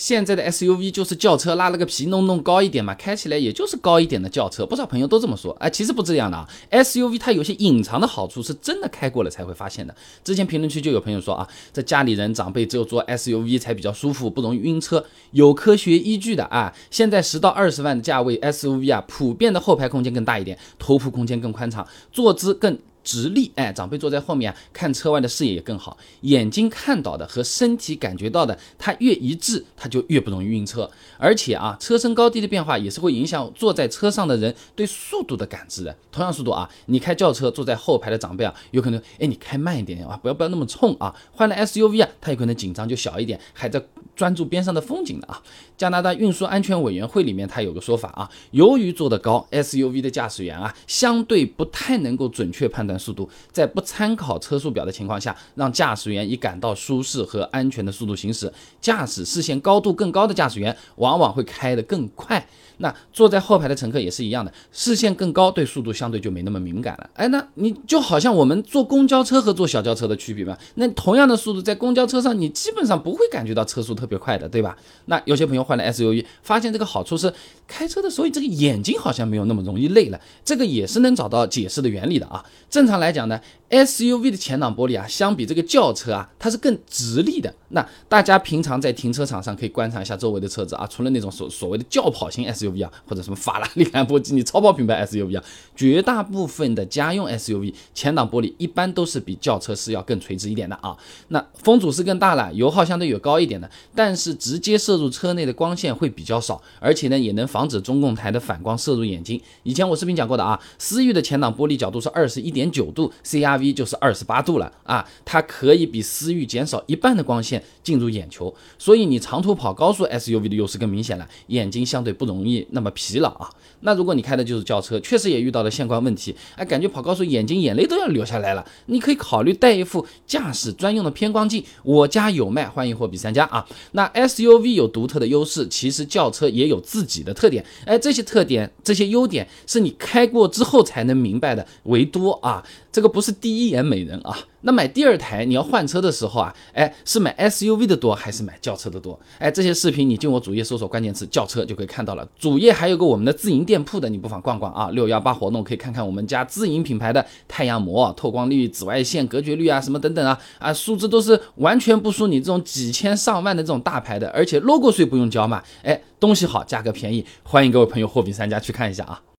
现在的 SUV 就是轿车拉了个皮弄弄高一点嘛，开起来也就是高一点的轿车。不少朋友都这么说，哎，其实不这样的啊。SUV 它有些隐藏的好处，是真的开过了才会发现的。之前评论区就有朋友说啊，这家里人长辈只有坐 SUV 才比较舒服，不容易晕车，有科学依据的啊。现在十到二十万的价位 SUV 啊，普遍的后排空间更大一点，头部空间更宽敞，坐姿更。直立，哎，长辈坐在后面啊，看车外的视野也更好。眼睛看到的和身体感觉到的，它越一致，它就越不容易晕车。而且啊，车身高低的变化也是会影响坐在车上的人对速度的感知的。同样速度啊，你开轿车坐在后排的长辈啊，有可能，哎，你开慢一点啊，不要不要那么冲啊。换了 SUV 啊，他有可能紧张就小一点，还在专注边上的风景的啊。加拿大运输安全委员会里面他有个说法啊，由于坐得高，SUV 的驾驶员啊，相对不太能够准确判断。速度在不参考车速表的情况下，让驾驶员以感到舒适和安全的速度行驶。驾驶视线高度更高的驾驶员往往会开得更快。那坐在后排的乘客也是一样的，视线更高，对速度相对就没那么敏感了。哎，那你就好像我们坐公交车和坐小轿车的区别吧？那同样的速度在公交车上，你基本上不会感觉到车速特别快的，对吧？那有些朋友换了 SUV，发现这个好处是开车的时候这个眼睛好像没有那么容易累了，这个也是能找到解释的原理的啊。正常来讲呢，SUV 的前挡玻璃啊，相比这个轿车啊，它是更直立的。那大家平常在停车场上可以观察一下周围的车子啊，除了那种所所谓的轿跑型 SUV 啊，或者什么法拉利、兰博基尼超跑品牌 SUV 啊，绝大部分的家用 SUV 前挡玻璃一般都是比轿车是要更垂直一点的啊。那风阻是更大了，油耗相对有高一点的，但是直接射入车内的光线会比较少，而且呢也能防止中控台的反光射入眼睛。以前我视频讲过的啊，思域的前挡玻璃角度是二十一点九度，CRV 就是二十八度了啊，它可以比思域减少一半的光线。进入眼球，所以你长途跑高速，SUV 的优势更明显了，眼睛相对不容易那么疲劳啊。那如果你开的就是轿车，确实也遇到了相关问题，哎，感觉跑高速眼睛眼泪都要流下来了，你可以考虑带一副驾驶专用的偏光镜，我家有卖，欢迎货比三家啊。那 SUV 有独特的优势，其实轿车也有自己的特点，哎，这些特点、这些优点是你开过之后才能明白的，唯多啊，这个不是第一眼美人啊。那买第二台你要换车的时候啊，哎，是买 SUV 的多还是买轿车的多？哎，这些视频你进我主页搜索关键词轿车就可以看到了。主页还有个我们的自营店铺的，你不妨逛逛啊。六幺八活动可以看看我们家自营品牌的太阳膜、透光率、紫外线隔绝率啊，什么等等啊啊，数字都是完全不输你这种几千上万的这这种大牌的，而且 logo 税不用交嘛。哎，东西好，价格便宜，欢迎各位朋友货比三家去看一下啊。